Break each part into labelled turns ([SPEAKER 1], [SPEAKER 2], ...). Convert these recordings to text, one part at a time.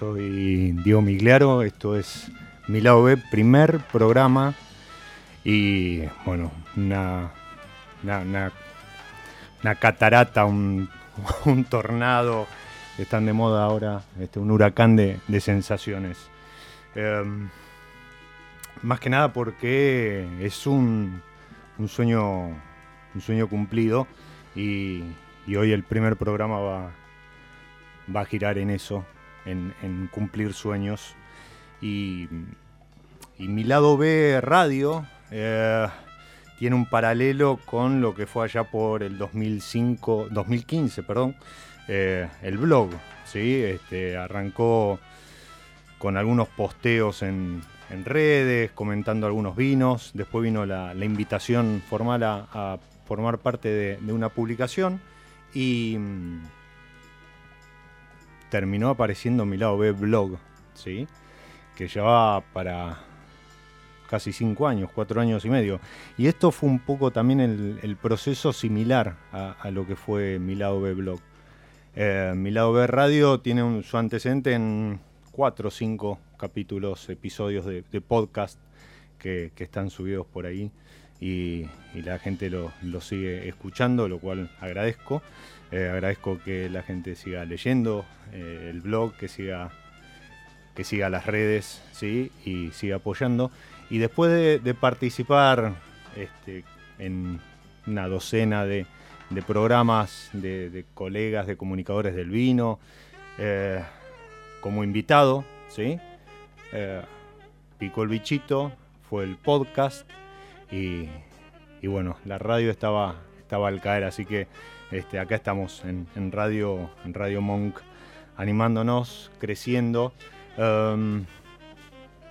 [SPEAKER 1] Soy Diego Migliaro, esto es Mi B, primer programa. Y bueno, una, una, una, catarata, un, un, tornado, están de moda ahora, este, un huracán de, de sensaciones. Em, más que nada porque es un, un, sueño, un sueño cumplido y, y hoy el primer programa va, va a girar en eso, en, cumplir sueños. Y, mi lado B radio eh, tiene un paralelo con lo que fue allá por el 2005, 2015, perdón, eh, el blog. ¿sí? Este, arrancó con algunos posteos en, redes, comentando algunos vinos. Después vino la, invitación formal a, formar parte de, de, una publicación. Y terminó apareciendo mi lado B blog, ¿sí? que llevaba para casi cinco años, cuatro años y medio. Y esto fue un poco también el, proceso similar a, lo que fue mi lado B blog. Eh, B radio tiene su antecedente en cuatro o cinco capítulos, episodios de, podcast que, están subidos por ahí y, la gente lo, sigue escuchando, lo cual agradezco. Eh, agradezco que la gente siga leyendo eh, el blog, que siga, que siga las redes ¿sí? y siga apoyando. Y después de, participar este, en una docena de, programas de, colegas, de comunicadores del vino, eh, como invitado, ¿sí? picó el bichito, fue el podcast y, bueno, la radio estaba, estaba al caer, así que este, acá estamos en, Radio, en Radio Monk, animándonos, creciendo, em,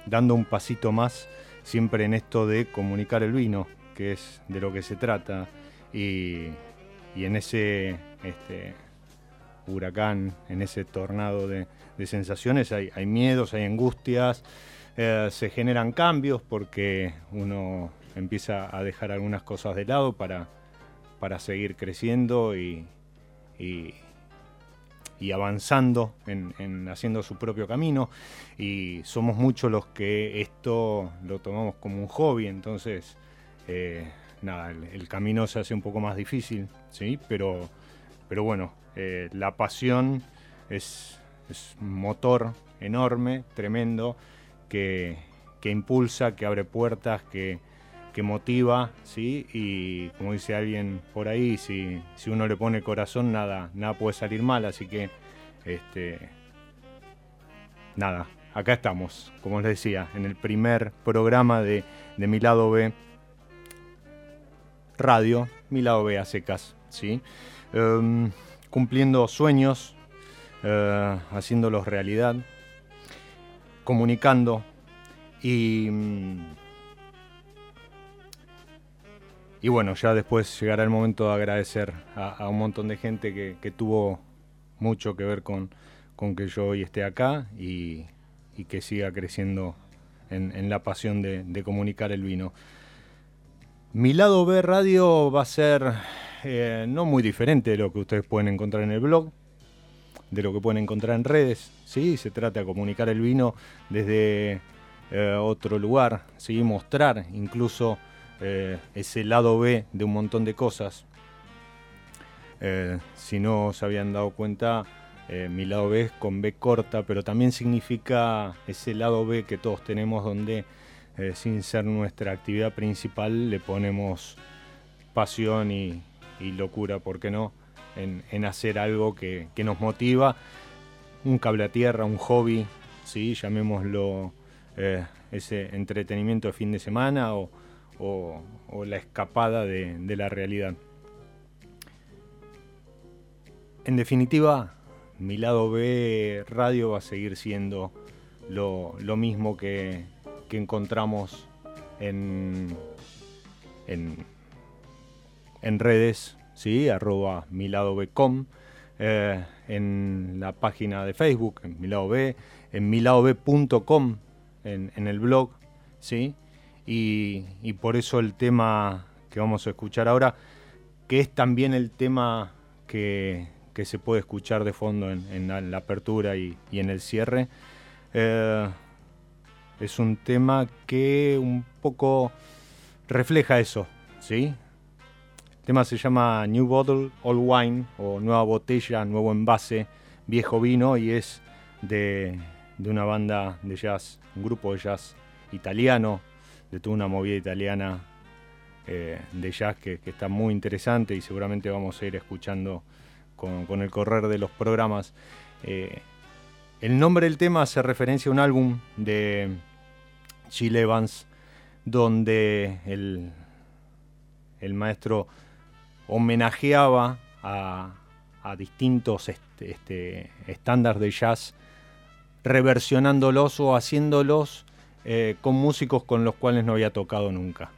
[SPEAKER 1] dando un pasito más siempre en esto de comunicar el vino, que es de lo que se trata. Y, en ese este, huracán, en ese tornado de, sensaciones, hay, miedos, hay angustias, eh, se generan cambios porque uno empieza a dejar algunas cosas de lado para para seguir creciendo y, y, avanzando en, haciendo su propio camino. Y somos muchos los que esto lo tomamos como un hobby, entonces, eh, nada, el, camino se hace un poco más difícil, ¿sí? Pero, pero bueno, eh, la pasión es, es un motor enorme, tremendo, que, que impulsa, que abre puertas, que, que motiva, ¿sí? Y como dice alguien por ahí, si, si uno le pone corazón, nada, nada puede salir mal, así que, este, nada, acá estamos, como les decía, en el primer programa de, de Mi Lado B Radio, Mi Lado B a secas, ¿sí? Em, cumpliendo sueños, eh, haciéndolos realidad, comunicando y mm, y bueno, ya después llegará el momento de agradecer a, un montón de gente que, tuvo mucho que ver con, que yo hoy esté acá y, que siga creciendo en, la pasión de, comunicar el vino. Mi lado B radio va a ser eh, no muy diferente de lo que ustedes pueden encontrar en el blog, de lo que pueden encontrar en redes. ¿sí? Se trata de comunicar el vino desde eh, otro lugar, ¿sí? mostrar incluso eh, ese lado B de un montón de cosas. Eh, si no se habían dado cuenta, eh, mi lado B es con B corta, pero también significa ese lado B que todos tenemos donde sin ser nuestra actividad principal le ponemos pasión y, locura, ¿por qué no? En, hacer algo que, nos motiva, un cable a tierra, un hobby, ¿sí? llamémoslo ese entretenimiento de fin de semana o, o, la escapada de, la realidad. En definitiva, mi lado B radio va a seguir siendo lo, mismo que, encontramos en, en, redes, ¿sí? arroba miladobcom, eh, en la página de Facebook, en miladob, en en, en el blog, ¿sí? Y, por eso el tema que vamos a escuchar ahora, que es también el tema que, se puede escuchar de fondo en, la, apertura y, en el cierre. Eh, es un tema que un poco refleja eso, ¿sí? El tema se llama New Bottle, Old Wine, o Nueva Botella, Nuevo Envase, Viejo Vino, y es de, una banda de jazz, un grupo de jazz italiano, de toda una movida italiana eh, de jazz que, está muy interesante y seguramente vamos a ir escuchando con, el correr de los programas. Eh, el nombre del tema hace referencia a un álbum de Chile Evans donde el, el maestro homenajeaba a, distintos este, este, estándares de jazz, reversionándolos o haciéndolos eh, con músicos con los cuales no había tocado nunca.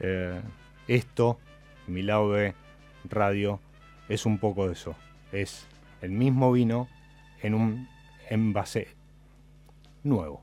[SPEAKER 1] Eh, esto, mi radio, es un poco de eso. Es el mismo vino en un envase nuevo.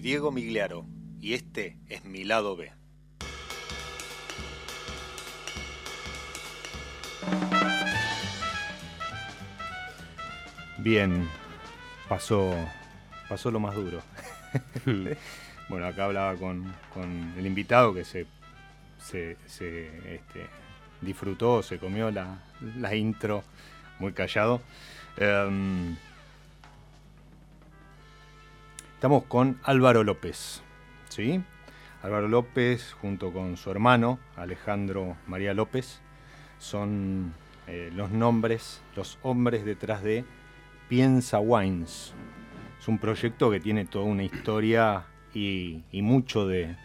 [SPEAKER 1] Soy Diego Migliaro y este es mi lado B. Bien, pasó, pasó lo más duro. bueno, acá hablaba con, el invitado que se, se, este, disfrutó, se comió la, intro muy callado. Em, estamos con Álvaro López, ¿sí? Álvaro López junto con su hermano Alejandro María López son eh, los nombres, los hombres detrás de Piensa Wines. Es un proyecto que tiene toda una historia y, mucho de,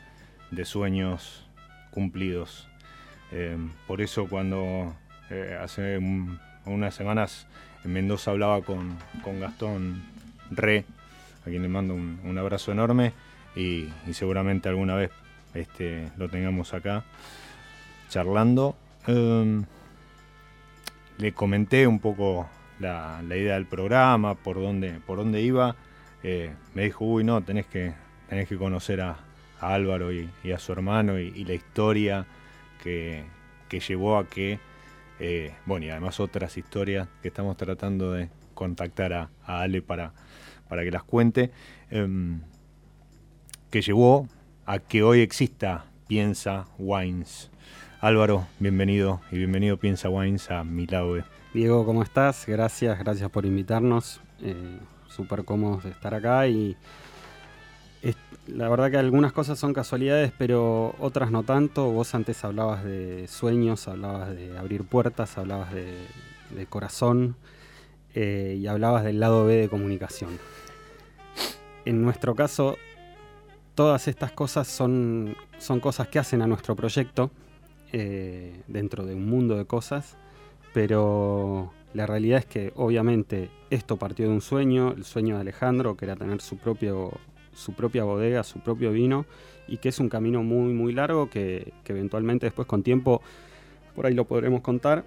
[SPEAKER 1] sueños cumplidos. Eh, por eso cuando eh, hace unas semanas en Mendoza hablaba con, Gastón Re, a quien le mando un, abrazo enorme y, seguramente alguna vez este, lo tengamos acá charlando. Eh, le comenté un poco la, idea del programa, por dónde, por dónde iba, eh, me dijo, uy, no, tenés que, tenés que conocer a, Álvaro y, a su hermano y, la historia que, llevó a que, eh, bueno, y además otras historias que estamos tratando de contactar a, Ale para, para que las cuente, em, que llevó a que hoy exista Piensa Wines. Álvaro, bienvenido y bienvenido Piensa Wines a mi lado
[SPEAKER 2] Diego, ¿cómo estás? Gracias, gracias por invitarnos. Eh, Súper cómodos de estar acá y la verdad que algunas cosas son casualidades, pero otras no tanto. Vos antes hablabas de sueños, hablabas de abrir puertas, hablabas de, corazón eh, y hablabas del lado B de comunicación. En nuestro caso, todas estas cosas son, son cosas que hacen a nuestro proyecto eh, dentro de un mundo de cosas pero la realidad es que obviamente esto partió de un sueño, el sueño de Alejandro, que era tener su, propio, su propia bodega, su propio vino, y que es un camino muy, muy largo que, eventualmente después con tiempo por ahí lo podremos contar,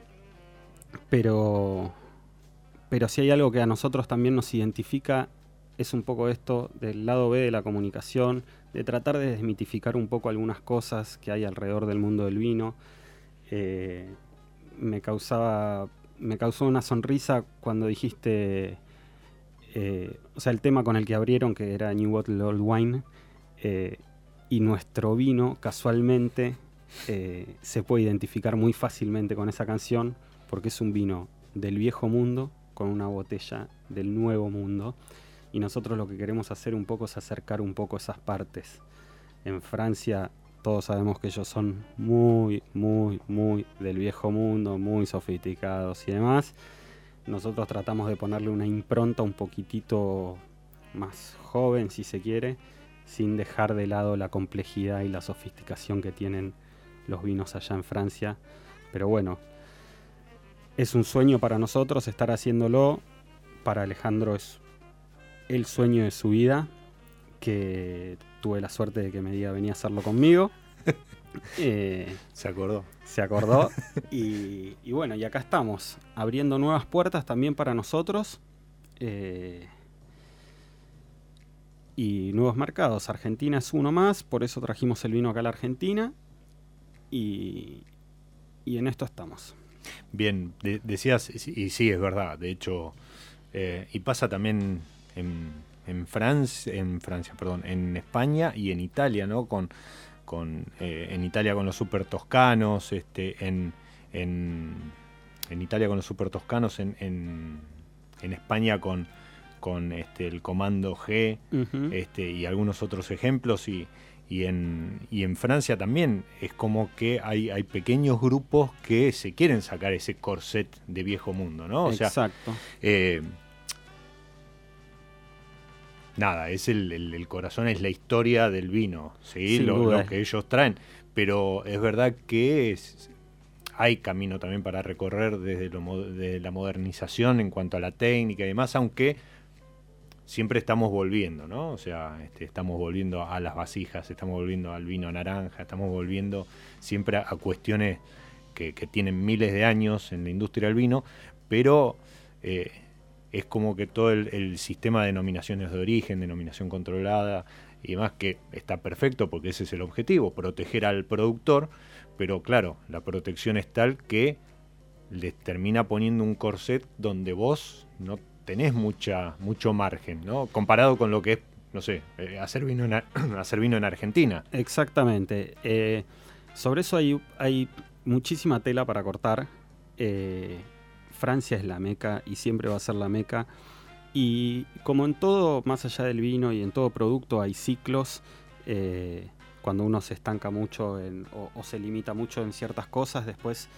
[SPEAKER 2] pero, pero si hay algo que a nosotros también nos identifica es un poco esto del lado B de la comunicación, de tratar de desmitificar un poco algunas cosas que hay alrededor del mundo del vino. Eh, me causaba me causó una sonrisa cuando dijiste eh, o sea el tema con el que abrieron que era New Bottle Old Wine eh, y nuestro vino casualmente se puede identificar muy fácilmente con esa canción porque es un vino del viejo mundo con una botella del nuevo mundo y nosotros lo que queremos hacer un poco es acercar un poco esas partes en Francia todos sabemos que ellos son muy, muy, muy del viejo mundo, muy sofisticados y demás. Nosotros tratamos de ponerle una impronta un poquitito más joven, si se quiere, sin dejar de lado la complejidad y la sofisticación que tienen los vinos allá en Francia. Pero bueno, es un sueño para nosotros estar haciéndolo. Para Alejandro es el sueño de su vida, que tuve la suerte de que me diga venía a hacerlo conmigo.
[SPEAKER 1] Eh, se acordó.
[SPEAKER 2] Se acordó. y, bueno, y acá estamos, abriendo nuevas puertas también para nosotros. Eh, y nuevos mercados. Argentina es uno más, por eso trajimos el vino acá a la Argentina. Y, y en esto estamos.
[SPEAKER 1] Bien, decías, y sí, es verdad, de hecho, eh, y pasa también en, en, Francia, en Francia, perdón, en España y en Italia, ¿no? Con, con eh, en Italia con los super toscanos, este, en, en, en Italia con los super toscanos, en, en, en España con, con este, el comando G este, y algunos otros ejemplos y, y, en, y en Francia también es como que hay, hay pequeños grupos que se quieren sacar ese corset de viejo mundo, ¿no?
[SPEAKER 2] O Exacto.
[SPEAKER 1] Eh, nada, es el, corazón, es la historia del vino, ¿sí? Lo, que ellos traen. Pero es verdad que hay camino también para recorrer desde, la modernización en cuanto a la técnica y demás, aunque siempre estamos volviendo, ¿no? O sea, este, estamos volviendo a las vasijas, estamos volviendo al vino naranja, estamos volviendo siempre a, cuestiones que, tienen miles de años en la industria del vino, pero eh, es como que todo el, sistema de denominaciones de origen, denominación controlada, y más que está perfecto porque ese es el objetivo, proteger al productor, pero claro, la protección es tal que les termina poniendo un corset donde vos no tenés mucha, mucho margen, ¿no? Comparado con lo que es, no sé, eh, hacer, vino en, hacer vino en Argentina.
[SPEAKER 2] Exactamente. Eh, sobre eso hay, hay muchísima tela para cortar. Eh, Francia es la meca y siempre va a ser la meca. Y como en todo, más allá del vino y en todo producto, hay ciclos. cuando uno se estanca mucho o, se limita mucho en ciertas cosas, después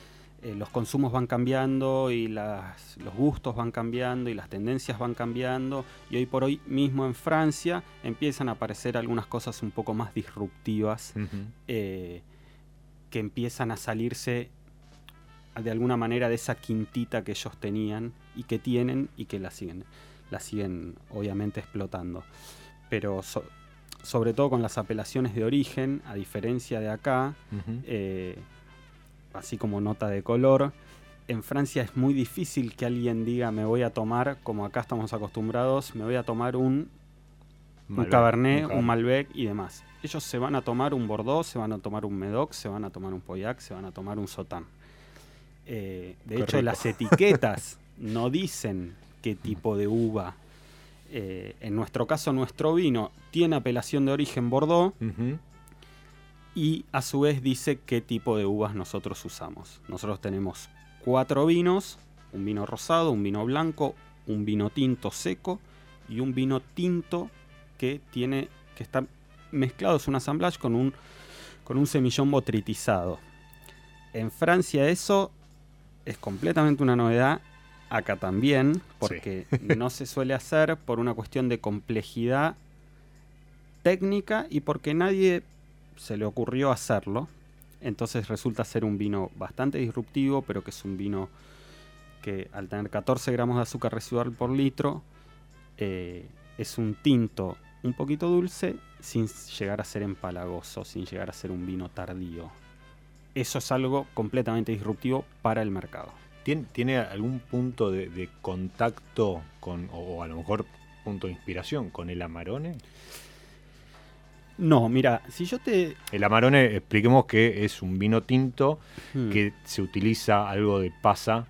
[SPEAKER 2] eh, los consumos van cambiando y los gustos van cambiando y las tendencias van cambiando. Y hoy por hoy mismo en Francia empiezan a aparecer algunas cosas un poco más disruptivas eh, que empiezan a salirse de alguna manera de esa quintita que ellos tenían y que tienen y que la siguen, la siguen obviamente explotando. Pero sobre todo con las apelaciones de origen, a diferencia de acá, así como nota de color. En Francia es muy difícil que alguien diga me voy a tomar, como acá estamos acostumbrados, me voy a tomar un, un Cabernet, un, Malbec y demás. Ellos se van a tomar un Bordeaux, se van a tomar un Medoc, se van a tomar un Pauillac, se van a tomar un Sotán. Eh, de hecho, las etiquetas no dicen qué tipo de uva. Eh, en nuestro caso, nuestro vino tiene apelación de origen Bordeaux y a su vez dice qué tipo de uvas nosotros usamos. Nosotros tenemos cuatro vinos, un vino rosado, un vino blanco, un vino tinto seco y un vino tinto que tiene que está mezclado es un assemblage con un con un semillón botritizado. En Francia eso es completamente una novedad, acá también, porque no se suele hacer por una cuestión de complejidad técnica y porque nadie se le ocurrió hacerlo. Entonces resulta ser un vino bastante disruptivo, pero que es un vino que al tener 14 gramos de azúcar residual por litro, eh, es un tinto un poquito dulce sin llegar a ser empalagoso, sin llegar a ser un vino tardío. Eso es algo completamente disruptivo para el mercado.
[SPEAKER 1] ¿Tiene, algún punto de, contacto con, o a lo mejor punto de inspiración con el Amarone?
[SPEAKER 2] No, mira, si yo te...
[SPEAKER 1] El Amarone, expliquemos que es un vino tinto hmm. que se utiliza algo de pasa,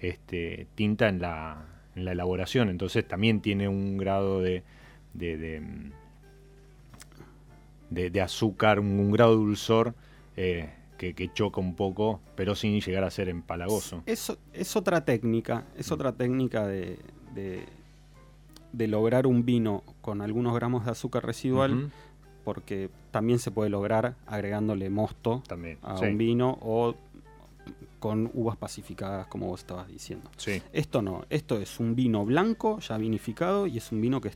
[SPEAKER 1] este, tinta en la, en la elaboración, entonces también tiene un grado de, de, de, azúcar, un, grado de dulzor eh, que, choca un poco, pero sin llegar a ser empalagoso.
[SPEAKER 2] Es, es otra técnica, es mm. otra técnica de, de, lograr un vino con algunos gramos de azúcar residual porque también se puede lograr agregándole mosto a un vino o con uvas pacificadas, como vos estabas diciendo. Esto no, esto es un vino blanco ya vinificado y es un vino que,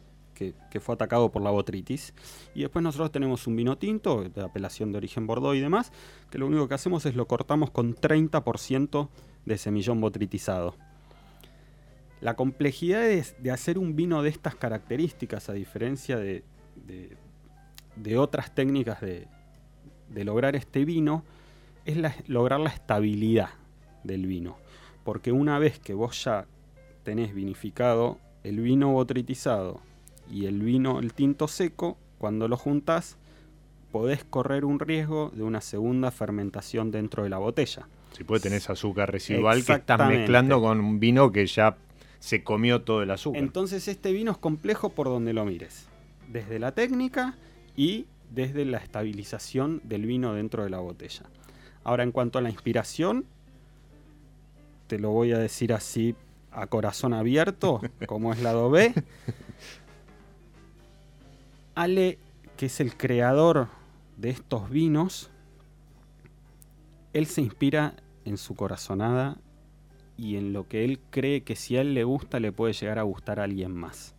[SPEAKER 2] fue atacado por la botritis. Y después nosotros tenemos un vino tinto, de apelación de origen Bordeaux y demás, que lo único que hacemos es lo cortamos con 30% de semillón botritizado. La complejidad de, hacer un vino de estas características, a diferencia de de otras técnicas de, lograr este vino es lograr la estabilidad del vino. Porque una vez que vos ya tenés vinificado el vino botritizado y el vino, el tinto seco, cuando lo juntas podés correr un riesgo de una segunda fermentación dentro de la botella.
[SPEAKER 1] Si puede tener azúcar residual que estás mezclando con un vino que ya se comió todo el azúcar.
[SPEAKER 2] Entonces este vino es complejo por donde lo mires. Desde la técnica y desde la estabilización del vino dentro de la botella. Ahora, en cuanto a la inspiración, te lo voy a decir así a corazón abierto, como es lado B. Ale, que es el creador de estos vinos, él se inspira en su corazonada y en lo que él cree que si a él le gusta le puede llegar a gustar a alguien más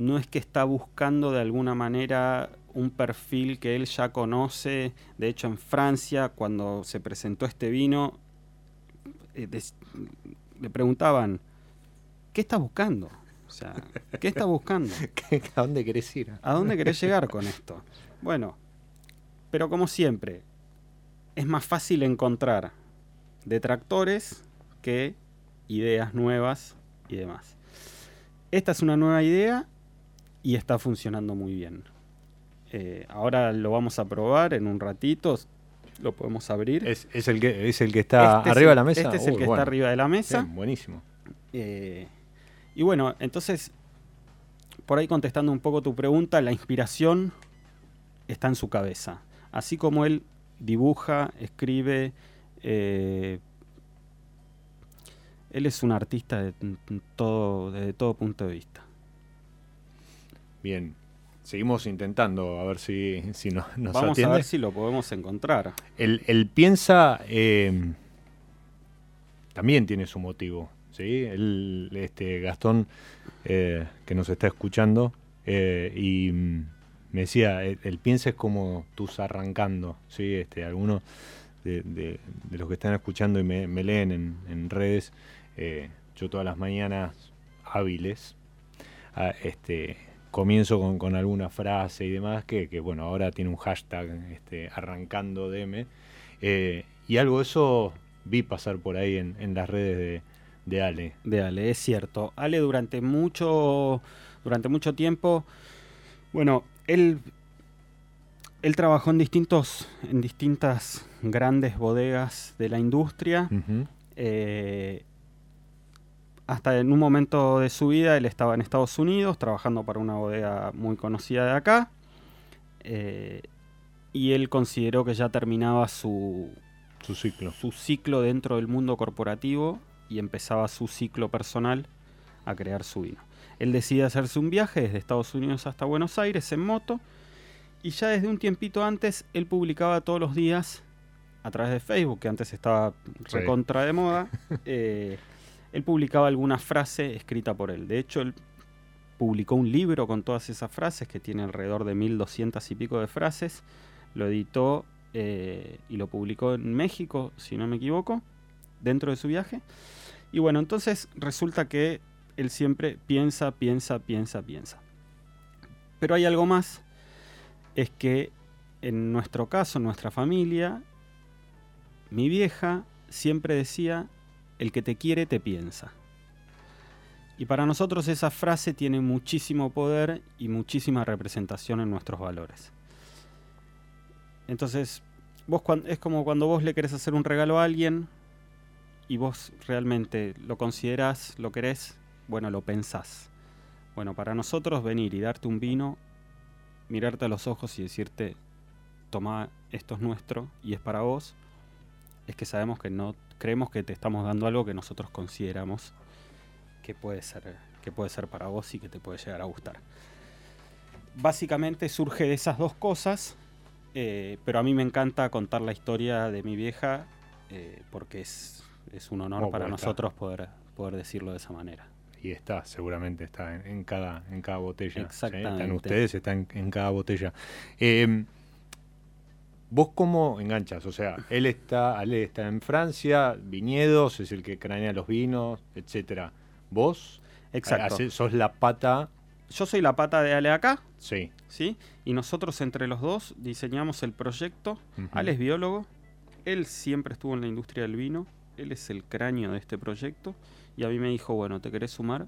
[SPEAKER 2] no es que está buscando de alguna manera un perfil que él ya conoce. De hecho, en Francia, cuando se presentó este vino, eh, le preguntaban, ¿qué estás buscando? O sea, ¿qué estás buscando?
[SPEAKER 1] ¿A dónde querés ir?
[SPEAKER 2] ¿A dónde querés llegar con esto? Bueno, pero como siempre, es más fácil encontrar detractores que ideas nuevas y demás. Esta es una nueva idea y está funcionando muy bien. Eh, ahora lo vamos a probar en un ratito. Lo podemos abrir.
[SPEAKER 1] Es, el, que, es el que está
[SPEAKER 2] Este es
[SPEAKER 1] arriba de la mesa.
[SPEAKER 2] Este es el que
[SPEAKER 1] bueno.
[SPEAKER 2] está arriba de la mesa.
[SPEAKER 1] Bien, buenísimo.
[SPEAKER 2] Eh, y bueno, entonces, por ahí contestando un poco tu pregunta, la inspiración está en su cabeza. Así como él dibuja, escribe, eh, él es un artista de todo, desde todo punto de vista.
[SPEAKER 1] Bien. Seguimos intentando a ver si, si no- nos
[SPEAKER 2] Vamos
[SPEAKER 1] atiende.
[SPEAKER 2] a ver si lo podemos encontrar.
[SPEAKER 1] El, el piensa eh, también tiene su motivo, ¿sí? El, este Gastón eh, que nos está escuchando eh, y mm, me decía, el, el piensa es como tus arrancando, ¿sí? Este, algunos de, de- de los que están escuchando y me, me leen en, en redes, yo todas las mañanas hábiles, ah, este, comienzo con, con alguna frase y demás que, que, bueno, ahora tiene un hashtag este, arrancando DM. eh, y algo de eso vi pasar por ahí en, en las redes de, de Ale.
[SPEAKER 2] de Ale, es cierto. Ale durante mucho, durante mucho tiempo, bueno, él, él trabajó en distintos, en distintas grandes bodegas de la industria. Eh, hasta en un momento de su vida él estaba en Estados Unidos trabajando para una bodega muy conocida de acá. Eh, y él consideró que ya terminaba su,
[SPEAKER 1] Su ciclo.
[SPEAKER 2] su ciclo dentro del mundo corporativo y empezaba su ciclo personal a crear su vino. Él decide hacerse un viaje desde Estados Unidos hasta Buenos Aires en moto y ya desde un tiempito antes él publicaba todos los días a través de Facebook, que antes estaba recontra de moda, eh, él publicaba alguna frase escrita por él. De hecho, él publicó un libro con todas esas frases, que tiene alrededor de 1200 y pico de frases. Lo editó eh, y lo publicó en México, si no me equivoco, dentro de su viaje. Y bueno, entonces resulta que él siempre piensa, piensa, piensa, piensa. Pero hay algo más, es que en nuestro caso, en nuestra familia, mi vieja siempre decía, el que te quiere te piensa. Y para nosotros esa frase tiene muchísimo poder y muchísima representación en nuestros valores. Entonces, vos es como cuando vos le querés hacer un regalo a alguien y vos realmente lo considerás, lo querés, bueno, lo pensás. Bueno, para nosotros venir y darte un vino, mirarte a los ojos y decirte, toma, esto es nuestro y es para vos, es que sabemos que no creemos que te estamos dando algo que nosotros consideramos que puede ser que puede ser para vos y que te puede llegar a gustar. Básicamente surge de esas dos cosas, eh, pero a mí me encanta contar la historia de mi vieja eh, porque es, es un honor
[SPEAKER 1] Oh,
[SPEAKER 2] para nosotros poder, poder decirlo de esa manera.
[SPEAKER 1] Y está, seguramente está en, en cada, en cada botella. ¿sí? Están
[SPEAKER 2] Exactamente.
[SPEAKER 1] ustedes, están en, en cada botella. Eh, ¿Vos cómo enganchas? O sea, él está, Ale está en Francia, viñedos, es el que cranea los vinos, etcétera. ¿Vos?
[SPEAKER 2] Exacto.
[SPEAKER 1] hace- sos la pata,
[SPEAKER 2] Yo soy la pata de Ale acá,
[SPEAKER 1] sí.
[SPEAKER 2] ¿sí? Y nosotros entre los dos diseñamos el proyecto. Ale es biólogo, él siempre estuvo en la industria del vino, él es el cráneo de este proyecto y a mí me dijo, bueno, ¿te querés sumar?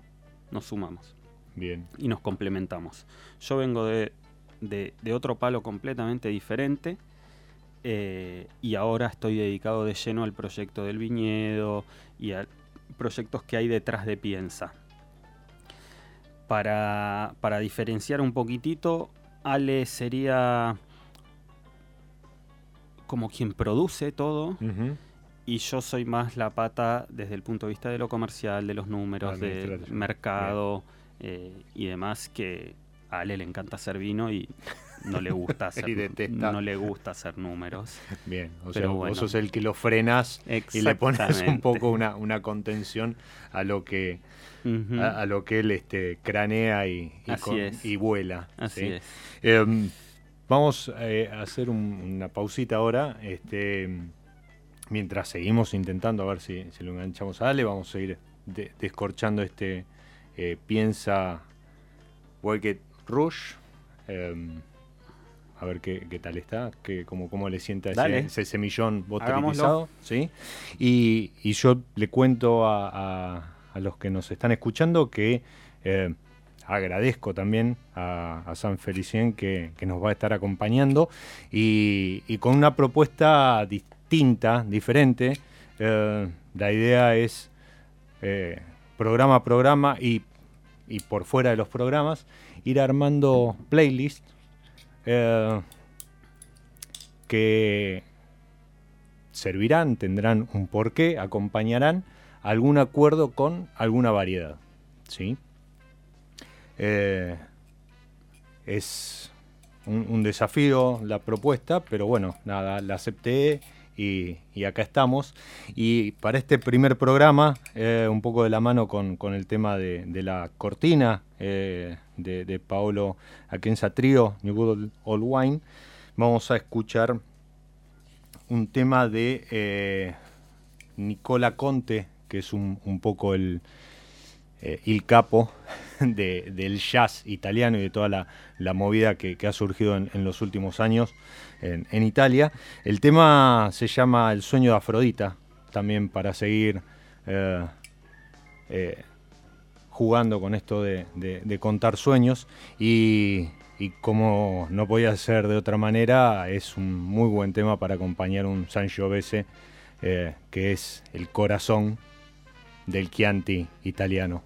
[SPEAKER 2] Nos sumamos
[SPEAKER 1] Bien.
[SPEAKER 2] y nos complementamos. Yo vengo de, de- de otro palo completamente diferente eh, y ahora estoy dedicado de lleno al proyecto del viñedo y a proyectos que hay detrás de Piensa. Para, para diferenciar un poquitito, Ale sería como quien produce todo y yo soy más la pata desde el punto de vista de lo comercial, de los números, del mercado eh, y demás que a Ale le encanta hacer vino y no le gusta hacer,
[SPEAKER 1] Y detesta.
[SPEAKER 2] no le gusta hacer números.
[SPEAKER 1] Bien. O sea,
[SPEAKER 2] bueno.
[SPEAKER 1] vos sos el que lo frenas y le pones un poco una, una contención a lo que a, a lo que él este, cranea y, y,
[SPEAKER 2] Así es.
[SPEAKER 1] y vuela.
[SPEAKER 2] Así
[SPEAKER 1] ¿sí?
[SPEAKER 2] es.
[SPEAKER 1] Em, vamos eh, a hacer un- una pausita ahora. Este, mientras seguimos intentando a ver si, si lo enganchamos a Ale, vamos a ir de- descorchando este eh, Piensa Wicked Rush. A ver qué, qué tal está, que, cómo, cómo le sienta ese, ese semillón botelizado. ¿sí? Y, y yo le cuento a, a- a los que nos están escuchando que eh, agradezco también a, San Felicien que, nos va a estar acompañando y, con una propuesta distinta, diferente. Eh, la idea es eh, programa a programa y, por fuera de los programas ir armando playlists eh, que servirán, tendrán un porqué, acompañarán algún acuerdo con alguna variedad. ¿sí? Eh, es un, desafío la propuesta, pero bueno, nada, la acepté y, acá estamos. Y para este primer programa, eh, un poco de la mano con, el tema de, la cortina eh, de, Paolo Aquenza Trío, New Good Old Wine, vamos a escuchar un tema de Nicola Conte, que es un, poco el, el capo del jazz italiano y de toda la, movida que, ha surgido en, los últimos años en, Italia. El tema se llama El sueño de Afrodita, también para seguir eh, eh, jugando con esto de, contar sueños. Y, como no podía ser de otra manera, es un muy buen tema para acompañar un Sangiovese, eh, que es el corazón del Chianti italiano.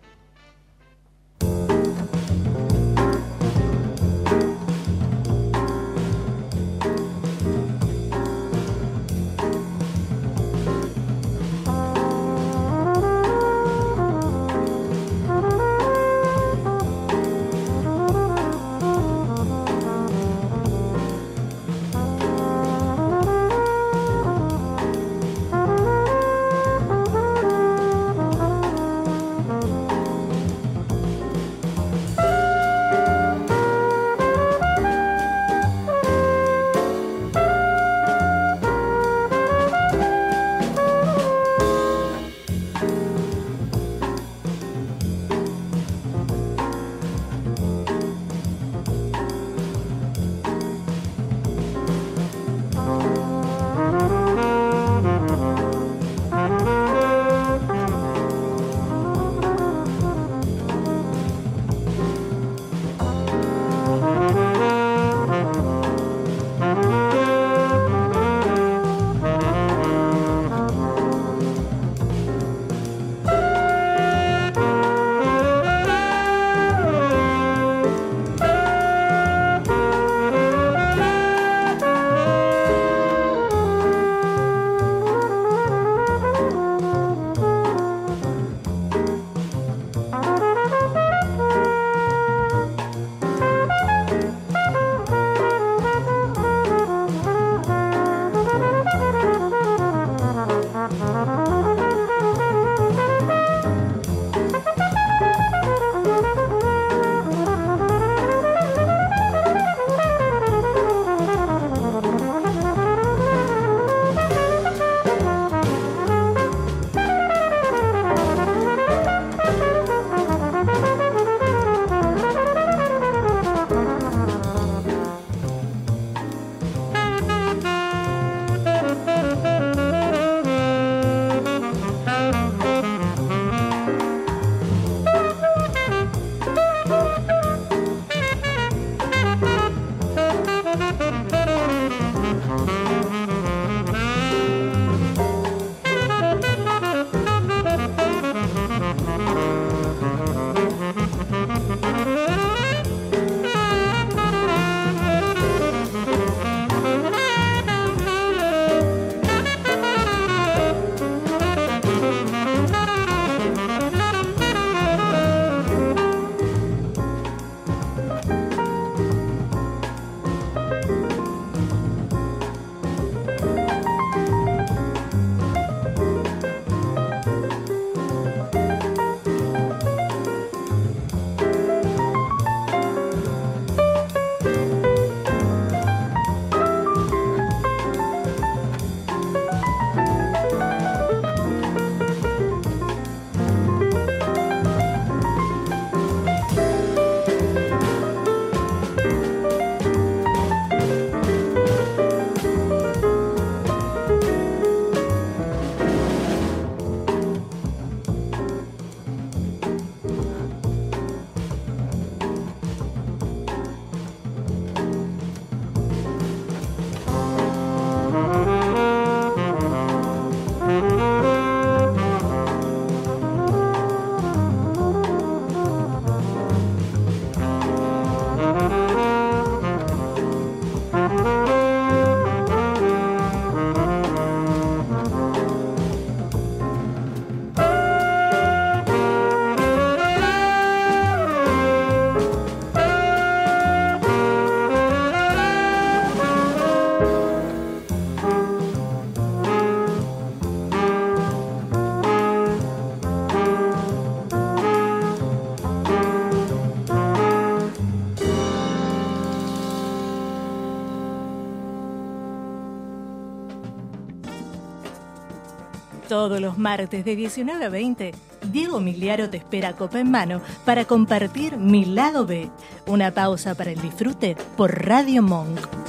[SPEAKER 3] Todos los martes de 19 a 20, Diego Miliaro te espera copa en mano para compartir Mi Lado B, una pausa para el disfrute por Radio Monk.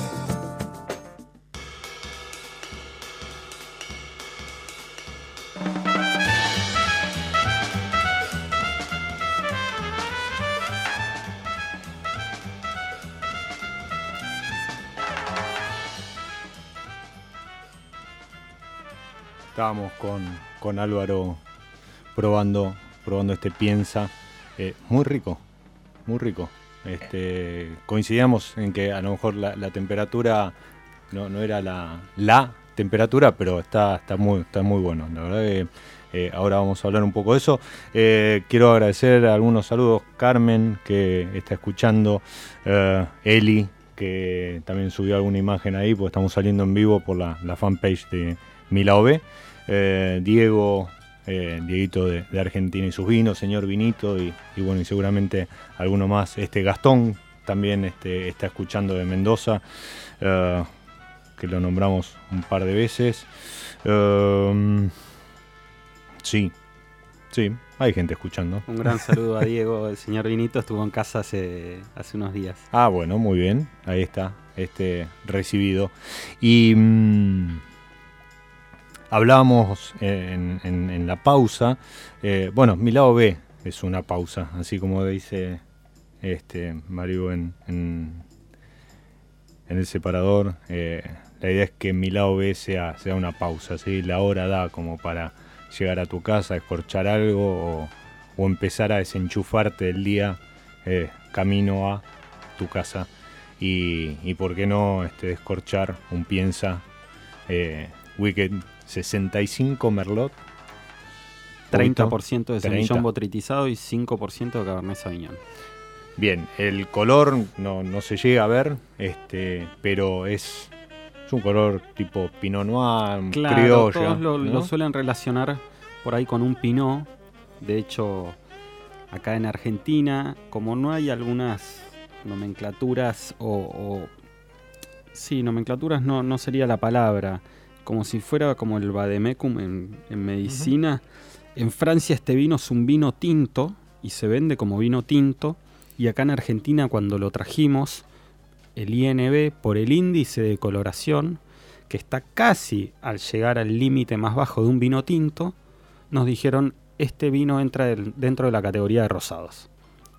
[SPEAKER 1] Estábamos con, con Álvaro probando, probando este piensa. Eh, muy rico, muy rico. Este, coincidíamos en que a lo mejor la, temperatura no, no, era la, la temperatura, pero está, está, muy, está muy bueno. La verdad que eh, ahora vamos a hablar un poco de eso. Eh, quiero agradecer algunos saludos. Carmen, que está escuchando. Eli, que también subió alguna imagen ahí, porque estamos saliendo en vivo por la, la fanpage de Milao eh, Diego, eh, Dieguito de, Argentina y sus vinos, señor Vinito, y, bueno, y seguramente alguno más. Este Gastón también este, está escuchando de Mendoza, eh, que lo nombramos un par de veces. sí, sí, hay gente escuchando.
[SPEAKER 2] Un gran saludo a Diego, el señor Vinito estuvo en casa hace, hace unos días.
[SPEAKER 1] Ah, bueno, muy bien, ahí está, este recibido. Y... Mm, hablábamos en, la pausa, eh, bueno, mi lado B es una pausa, así como dice este Mario en, en, el separador. Eh, la idea es que mi lado B sea, sea una pausa, ¿sí? la hora da como para llegar a tu casa, escorchar algo o, empezar a desenchufarte del día eh, camino a tu casa. Y, y por qué no este, descorchar un piensa Wicked 65 Merlot.
[SPEAKER 2] 30% de semillón botritizado y 5% de Cabernet Sauvignon.
[SPEAKER 1] Bien, el color no, se llega a ver, este, pero es, un color tipo Pinot Noir,
[SPEAKER 2] criollo. Todos lo, suelen relacionar por ahí con un Pinot. De hecho, acá en Argentina, como no hay algunas nomenclaturas o, o sí, nomenclaturas no, no sería la palabra como si fuera como el vademecum en, medicina. En Francia este vino es un vino tinto y se vende como vino tinto. Y acá en Argentina cuando lo trajimos, el INB por el índice de coloración, que está casi al llegar al límite más bajo de un vino tinto, nos dijeron, este vino entra dentro de la categoría de rosados.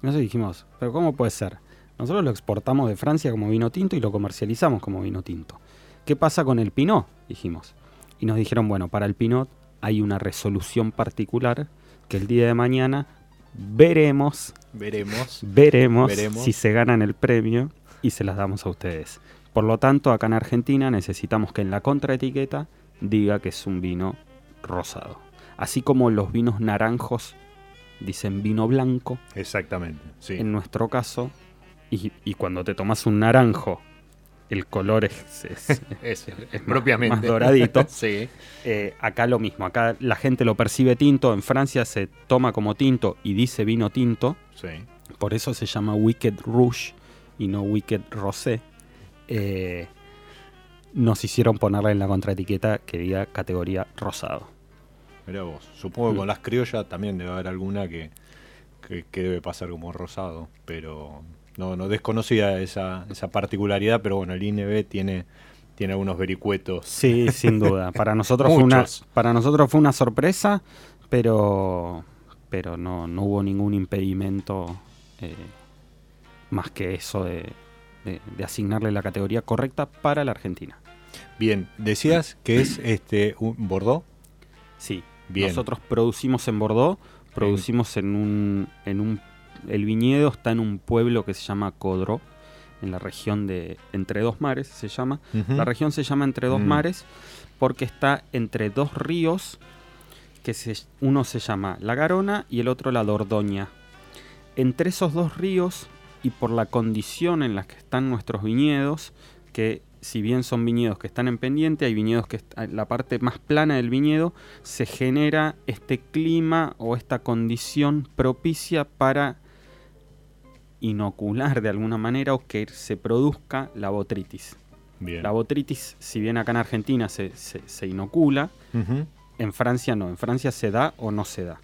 [SPEAKER 2] Nosotros dijimos, pero ¿cómo puede ser? Nosotros lo exportamos de Francia como vino tinto y lo comercializamos como vino tinto. ¿Qué pasa con el Pinot? Dijimos. Y nos dijeron, bueno, para el Pinot hay una resolución particular que el día de mañana veremos,
[SPEAKER 1] veremos,
[SPEAKER 2] veremos, si se ganan el premio y se las damos a ustedes. Por lo tanto, acá en Argentina necesitamos que en la contraetiqueta diga que es un vino rosado. Así como los vinos naranjos dicen vino blanco.
[SPEAKER 1] Exactamente. Sí.
[SPEAKER 2] En nuestro caso, y, y cuando te tomas un naranjo el color es,
[SPEAKER 1] es, propiamente
[SPEAKER 2] más, doradito.
[SPEAKER 1] sí.
[SPEAKER 2] Eh, acá lo mismo, acá la gente lo percibe tinto, en Francia se toma como tinto y dice vino tinto.
[SPEAKER 1] Sí.
[SPEAKER 2] Por eso se llama Wicked Rouge y no Wicked Rosé. Eh, nos hicieron ponerle en la contraetiqueta que diga categoría rosado.
[SPEAKER 1] Mira vos, supongo que con mm. las criollas también debe haber alguna que, que debe pasar como rosado, pero no, no desconocía esa, esa particularidad, pero bueno, el INB tiene, tiene algunos vericuetos.
[SPEAKER 2] Sí, sin duda. Para nosotros, fue, una, para nosotros fue una sorpresa, pero, pero no, no hubo ningún impedimento eh, más que eso de, de, asignarle la categoría correcta para la Argentina.
[SPEAKER 1] Bien, decías que es este un Bordeaux.
[SPEAKER 2] Sí, Bien. nosotros producimos en Bordeaux, producimos en un, en un el viñedo está en un pueblo que se llama Codro, en la región de Entre Dos Mares se llama. La región se llama Entre Dos mm. Mares porque está entre dos ríos, que uno se llama la Garona y el otro la Dordoña. Entre esos dos ríos y por la condición en la que están nuestros viñedos, que si bien son viñedos que están en pendiente, hay viñedos que la parte más plana del viñedo se genera este clima o esta condición propicia para inocular de alguna manera o que se produzca la botritis. La botritis, si bien acá en Argentina se, se, inocula, En Francia no, en Francia se da o no se da.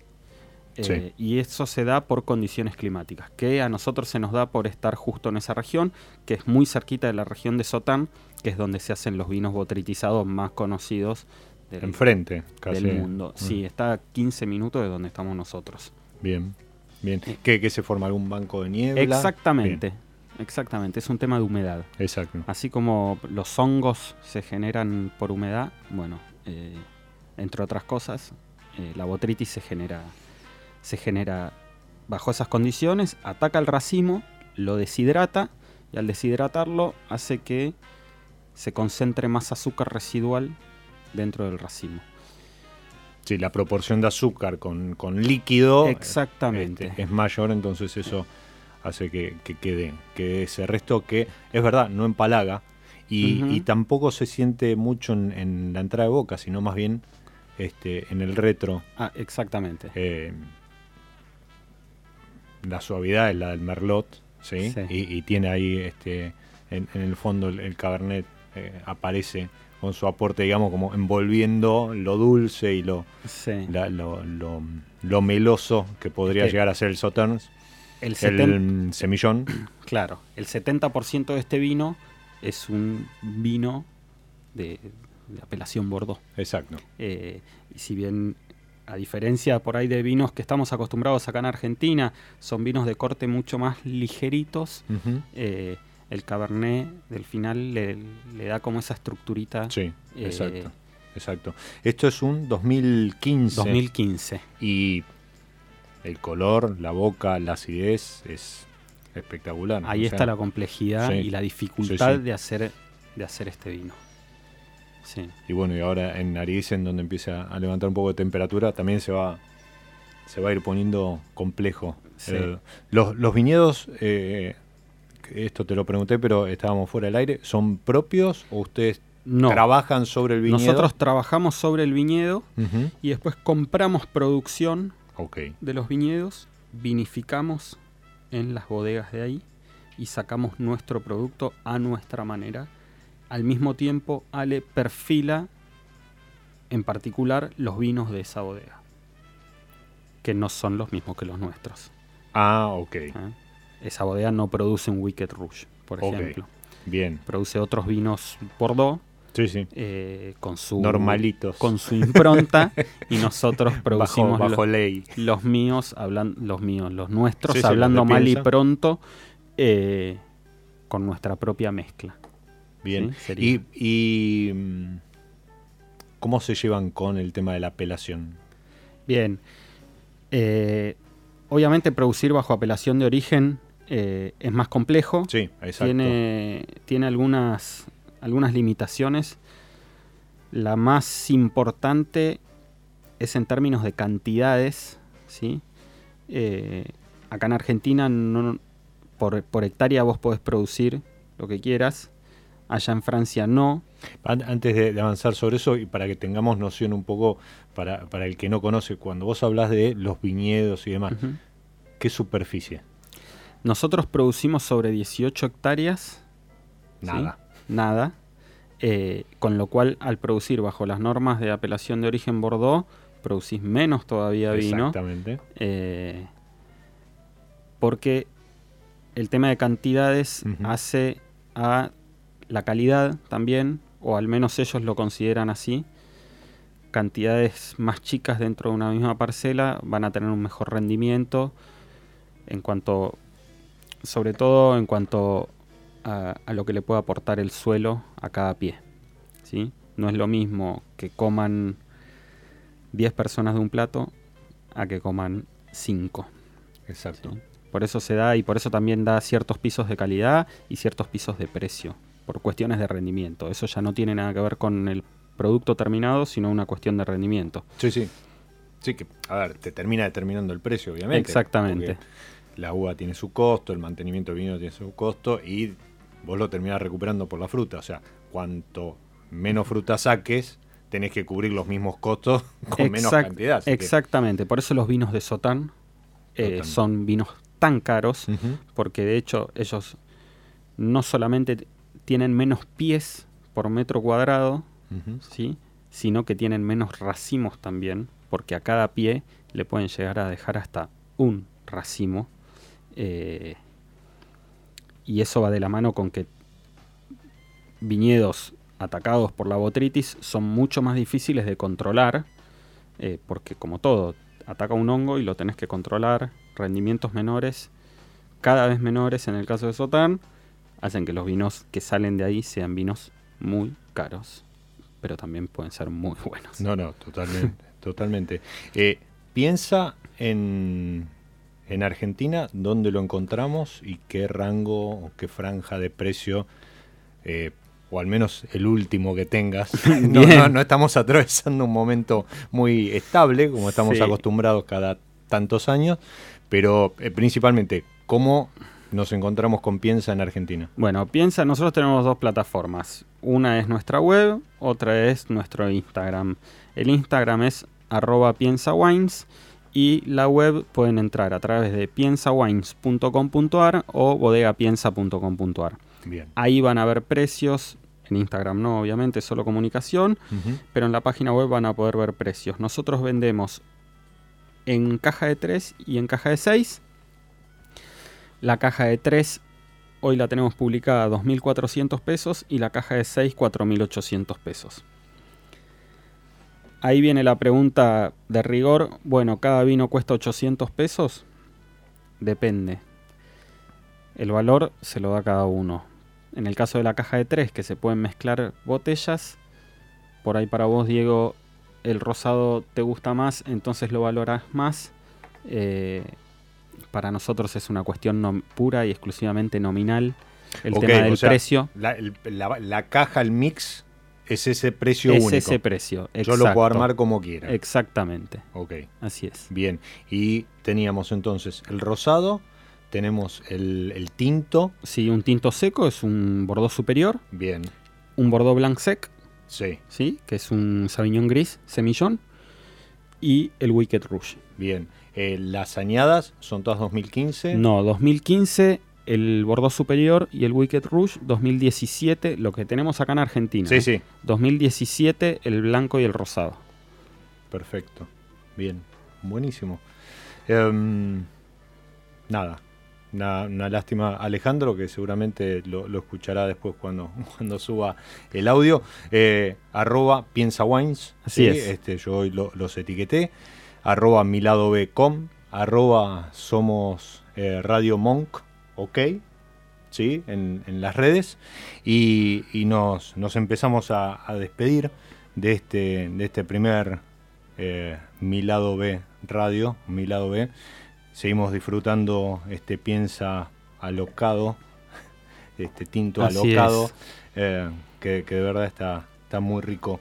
[SPEAKER 2] Eh, y eso se da por condiciones climáticas, que a nosotros se nos da por estar justo en esa región, que es muy cerquita de la región de Sotán, que es donde se hacen los vinos botritizados más conocidos
[SPEAKER 1] del, Enfrente,
[SPEAKER 2] del mundo. Mm. Sí, está a 15 minutos de donde estamos nosotros.
[SPEAKER 1] Bien, bien. Eh. ¿Qué, se forma algún banco de niebla?
[SPEAKER 2] Exactamente, exactamente. Es un tema de humedad.
[SPEAKER 1] Exacto.
[SPEAKER 2] Así como los hongos se generan por humedad, bueno, eh, entre otras cosas, la botritis se genera se genera bajo esas condiciones, ataca el racimo, lo deshidrata y al deshidratarlo hace que se concentre más azúcar residual dentro del racimo.
[SPEAKER 1] Sí, la proporción de azúcar con, líquido
[SPEAKER 2] Exactamente.
[SPEAKER 1] Este, es mayor, entonces eso hace que, quede, que ese resto que es verdad, no empalaga y, tampoco se siente mucho en, la entrada de boca, sino más bien este, en el retro.
[SPEAKER 2] Ah, exactamente.
[SPEAKER 1] Eh, la suavidad es la del merlot, ¿sí? Y, tiene ahí este en, el fondo el, cabernet eh, aparece con su aporte, digamos, como envolviendo lo dulce y lo, lo, meloso que podría llegar a ser el Sauternes. El, semillón.
[SPEAKER 2] Claro, el 70% de este vino es un vino de, apelación Bordeaux.
[SPEAKER 1] Exacto.
[SPEAKER 2] Eh, y si bien a diferencia por ahí de vinos que estamos acostumbrados acá en Argentina, son vinos de corte mucho más ligeritos. Eh, el Cabernet del final le, da como esa estructurita.
[SPEAKER 1] Sí, eh, exacto. Exacto. Esto es un 2015.
[SPEAKER 2] 2015.
[SPEAKER 1] Y el color, la boca, la acidez es espectacular.
[SPEAKER 2] Ahí está la complejidad y la dificultad de hacer de hacer este vino.
[SPEAKER 1] Y bueno, y ahora en nariz, en donde empieza a levantar un poco de temperatura, también se va, se va a ir poniendo complejo. Eh, los, viñedos, eh, esto te lo pregunté, pero estábamos fuera del aire, ¿son propios o ustedes trabajan sobre el viñedo?
[SPEAKER 2] Nosotros trabajamos sobre el viñedo y después compramos producción de los viñedos, vinificamos en las bodegas de ahí y sacamos nuestro producto a nuestra manera al mismo tiempo Ale perfila en particular los vinos de esa bodega, que no son los mismos que los nuestros.
[SPEAKER 1] Ah, ok. ¿Eh?
[SPEAKER 2] Esa bodega no produce un Wicked Rouge, por ejemplo.
[SPEAKER 1] Bien.
[SPEAKER 2] Produce otros vinos Bordeaux.
[SPEAKER 1] Sí, sí.
[SPEAKER 2] Eh, con su
[SPEAKER 1] normalitos
[SPEAKER 2] con su impronta y nosotros producimos
[SPEAKER 1] bajo, ley
[SPEAKER 2] los míos hablan los míos los nuestros hablando mal y pronto eh, con nuestra propia mezcla
[SPEAKER 1] Bien. y, mm, cómo se llevan con el tema de la apelación?
[SPEAKER 2] Bien. Eh, obviamente producir bajo apelación de origen eh, es más complejo.
[SPEAKER 1] Sí, exacto.
[SPEAKER 2] Tiene, tiene algunas, algunas limitaciones. La más importante es en términos de cantidades. ¿sí? Eh, acá en Argentina no, por, por hectárea vos podés producir lo que quieras allá en Francia no.
[SPEAKER 1] Antes de, avanzar sobre eso y para que tengamos noción un poco, para, el que no conoce, cuando vos hablas de los viñedos y demás, ¿qué superficie?
[SPEAKER 2] Nosotros producimos sobre 18 hectáreas.
[SPEAKER 1] Nada.
[SPEAKER 2] Nada. Eh, con lo cual, al producir bajo las normas de apelación de origen Bordeaux, producís menos todavía vino.
[SPEAKER 1] Exactamente.
[SPEAKER 2] Eh, porque el tema de cantidades hace a la calidad también, o al menos ellos lo consideran así, cantidades más chicas dentro de una misma parcela van a tener un mejor rendimiento en cuanto, sobre todo en cuanto a, lo que le puede aportar el suelo a cada pie. ¿sí? No es lo mismo que coman 10 personas de un plato a que coman 5.
[SPEAKER 1] Exacto.
[SPEAKER 2] Por eso se da y por eso también da ciertos pisos de calidad y ciertos pisos de precio por cuestiones de rendimiento. Eso ya no tiene nada que ver con el producto terminado, sino una cuestión de rendimiento.
[SPEAKER 1] Sí, sí. Sí, que, a ver, te termina determinando el precio, obviamente.
[SPEAKER 2] Exactamente.
[SPEAKER 1] La uva tiene su costo, el mantenimiento del vino tiene su costo y vos lo terminás recuperando por la fruta. O sea, cuanto menos fruta saques, tenés que cubrir los mismos costos con menos cantidad.
[SPEAKER 2] Exactamente. Por eso los vinos de Sotán, eh, son vinos tan caros, porque de hecho ellos no solamente tienen menos pies por metro cuadrado, ¿sí? sino que tienen menos racimos también, porque a cada pie le pueden llegar a dejar hasta un racimo. Eh, y eso va de la mano con que viñedos atacados por la botritis son mucho más difíciles de controlar, eh, porque como todo, ataca un hongo y lo tenés que controlar, rendimientos menores, cada vez menores en el caso de Sotán, hacen que los vinos que salen de ahí sean vinos muy caros, pero también pueden ser muy buenos.
[SPEAKER 1] No, no, totalmente. totalmente. Eh, piensa en, en Argentina, ¿dónde lo encontramos y qué rango o qué franja de precio eh, o al menos el último que tengas. no, estamos atravesando un momento muy estable, como estamos acostumbrados cada tantos años, pero eh, principalmente, ¿cómo nos encontramos con Piensa en Argentina?
[SPEAKER 2] Bueno, Piensa, nosotros tenemos dos plataformas. Una es nuestra web, otra es nuestro Instagram. El Instagram es arroba piensawines y la web pueden entrar a través de piensawines.com.ar o bodegapiensa.com.ar. Ahí van a ver precios, en Instagram no, obviamente, solo comunicación, pero en la página web van a poder ver precios. Nosotros vendemos en caja de 3 y en caja de 6. La caja de 3 hoy la tenemos publicada a 2.400 pesos y la caja de 6 4.800 pesos. Ahí viene la pregunta de rigor. Bueno, ¿cada vino cuesta 800 pesos? Depende. El valor se lo da cada uno. En el caso de la caja de tres, que se pueden mezclar botellas, por ahí para vos, Diego, el rosado te gusta más, entonces lo valoras más. Eh, para nosotros es una cuestión pura y exclusivamente nominal el tema del precio.
[SPEAKER 1] La, caja, el mix, es ese precio único.
[SPEAKER 2] Es ese precio,
[SPEAKER 1] Yo lo puedo armar como quiera.
[SPEAKER 2] Exactamente.
[SPEAKER 1] Ok.
[SPEAKER 2] Así es.
[SPEAKER 1] Bien. Y teníamos entonces el rosado tenemos el, tinto.
[SPEAKER 2] Sí, un tinto seco es un Bordeaux superior.
[SPEAKER 1] Bien.
[SPEAKER 2] Un Bordeaux Blanc Sec.
[SPEAKER 1] Sí.
[SPEAKER 2] Sí, que es un Sauvignon Gris semillón. Y el Wicked Rouge.
[SPEAKER 1] Bien. Eh, ¿Las añadas son todas 2015?
[SPEAKER 2] No, 2015 el Bordeaux Superior y el Wicked Rouge 2017, lo que tenemos acá en Argentina.
[SPEAKER 1] Sí, sí.
[SPEAKER 2] 2017 el blanco y el rosado.
[SPEAKER 1] Perfecto. Bien. Buenísimo. Em, nada, una, lástima Alejandro, que seguramente lo, escuchará después cuando, cuando suba el audio. Eh, arroba piensa wines.
[SPEAKER 2] Así es.
[SPEAKER 1] Este, yo hoy los etiqueté. Arroba miladobcom. Arroba somos eh, Radio Monk. Ok. ¿sí? En, las redes. Y, nos, nos, empezamos a, despedir de este, de este primer eh, Mi Lado B Radio, Mi Lado B seguimos disfrutando este piensa alocado, este tinto alocado, eh, que, de verdad está, está muy rico.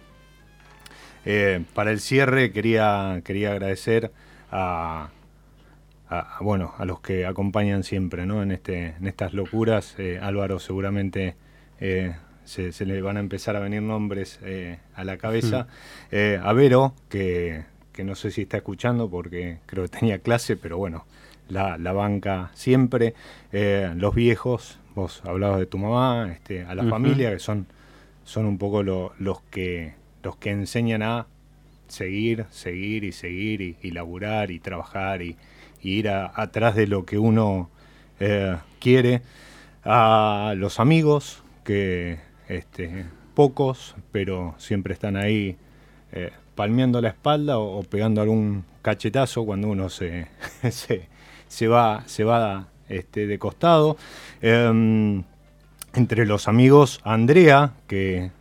[SPEAKER 1] Eh, para el cierre quería, quería agradecer a, bueno, a los que acompañan siempre ¿no? en, este, en estas locuras. Eh, Álvaro seguramente se, le van a empezar a venir nombres a la cabeza. Mm. a Vero, que que no sé si está escuchando porque creo que tenía clase, pero bueno, la, banca siempre. Eh, los viejos, vos hablabas de tu mamá, este, a la familia, que son, son un poco los, que, los que enseñan a seguir, seguir y seguir y, laburar y trabajar y, ir atrás de lo que uno eh, quiere. A los amigos, que este, pocos, pero siempre están ahí. Eh, palmeando la espalda o, pegando algún cachetazo cuando uno se, se, va, se va este, de costado. Em, entre los amigos, Andrea, que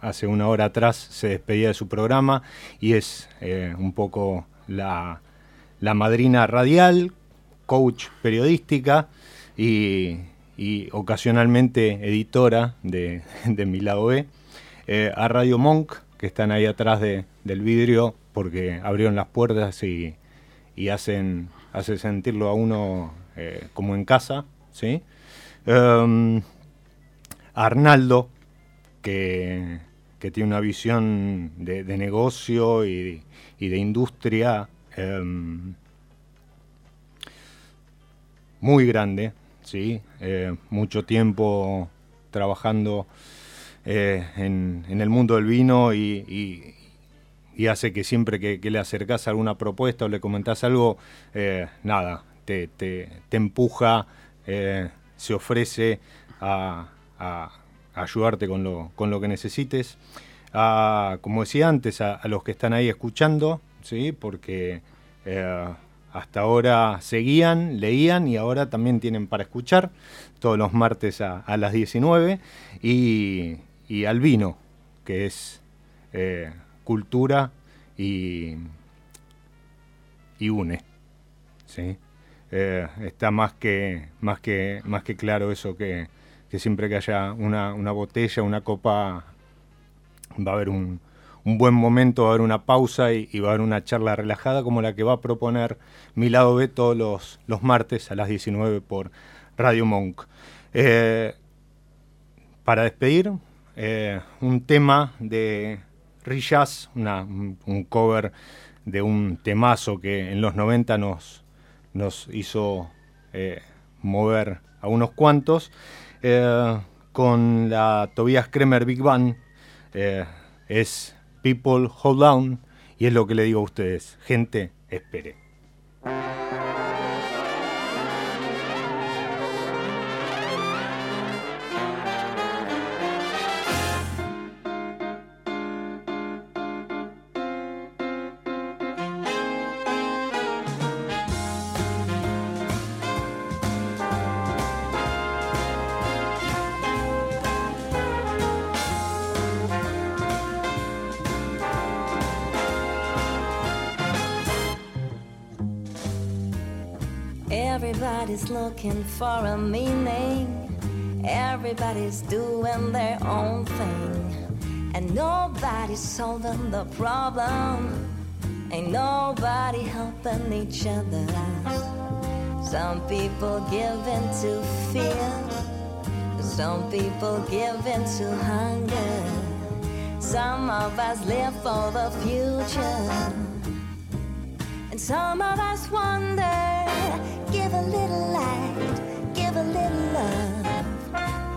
[SPEAKER 1] hace una hora atrás se despedía de su programa y es eh, un poco la, madrina radial, coach periodística y, ocasionalmente editora de, de B. Eh, a Radio Monk, que están ahí atrás de, del vidrio porque abrieron las puertas y, hacen, hace sentirlo a uno eh, como en casa. ¿sí? Em, Arnaldo, que, tiene una visión de, negocio y, de industria em, muy grande, ¿sí? Eh, mucho tiempo trabajando eh, en, el mundo del vino y, hace que siempre que, le acercás alguna propuesta o le comentás algo, eh, nada, te, empuja, se ofrece a, ayudarte con lo, con lo que necesites. como decía antes, a, los que están ahí escuchando, ¿sí? porque hasta ahora seguían, leían y ahora también tienen para escuchar todos los martes a, las 19 y, al vino, que es eh, cultura y, y une. ¿sí? Eh, está más que, más, que, más que claro eso que, siempre que haya una, una botella, una copa, va a haber un, un buen momento, va a haber una pausa y, va a haber una charla relajada como la que va a proponer mi lado B todos los, los martes a las 19 por Radio Monk. Eh, para despedir, eh, un tema de Rijas, un, cover de un temazo que en los 90 nos, nos hizo eh, mover a unos cuantos, con la Tobias Kremer Big Band. es People hold on. Y es lo que le digo a ustedes. Gente, espere.
[SPEAKER 4] Everybody's doing their own thing, and nobody's solving the problem. Ain't nobody helping each other. Some people give in to fear, some people give in to hunger. Some of us live for the future, and some of us wonder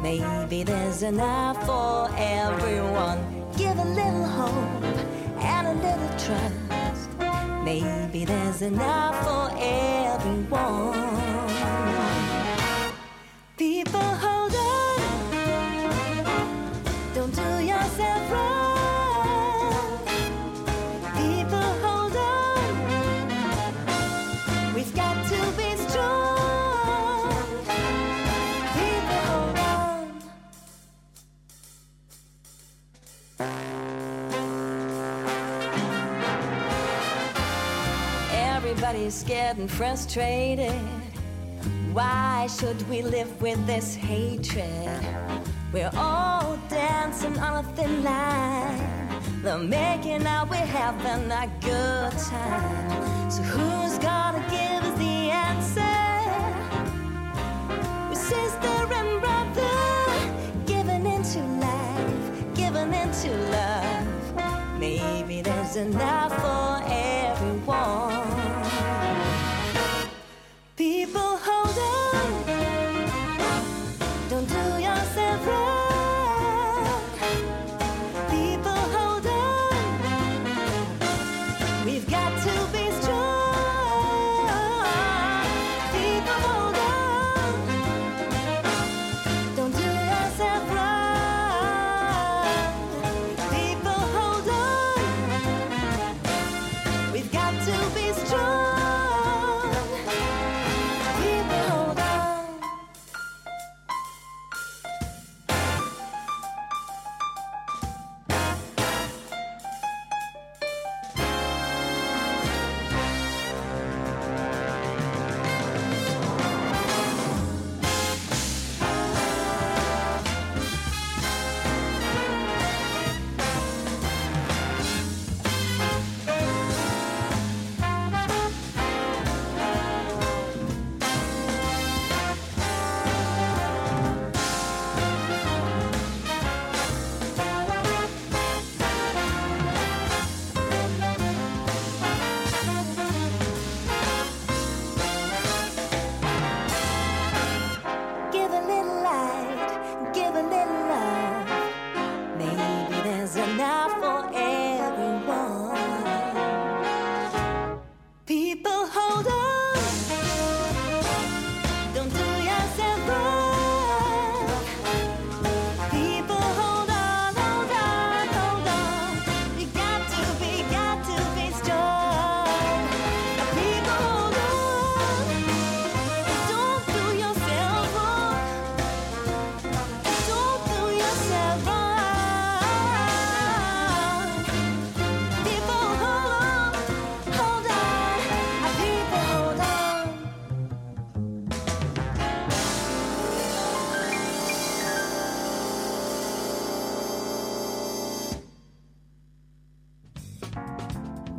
[SPEAKER 4] Maybe there's enough for everyone. Give a little hope and a little trust. Maybe there's enough for everyone. People hold on, don't do yourself wrong. Everybody's getting frustrated. Why should we live with this hatred? We're all dancing on a thin line. They're making out we're having a good time. So who's gonna give us the answer? We're sister and brother, giving into life, giving into love. Maybe there's enough for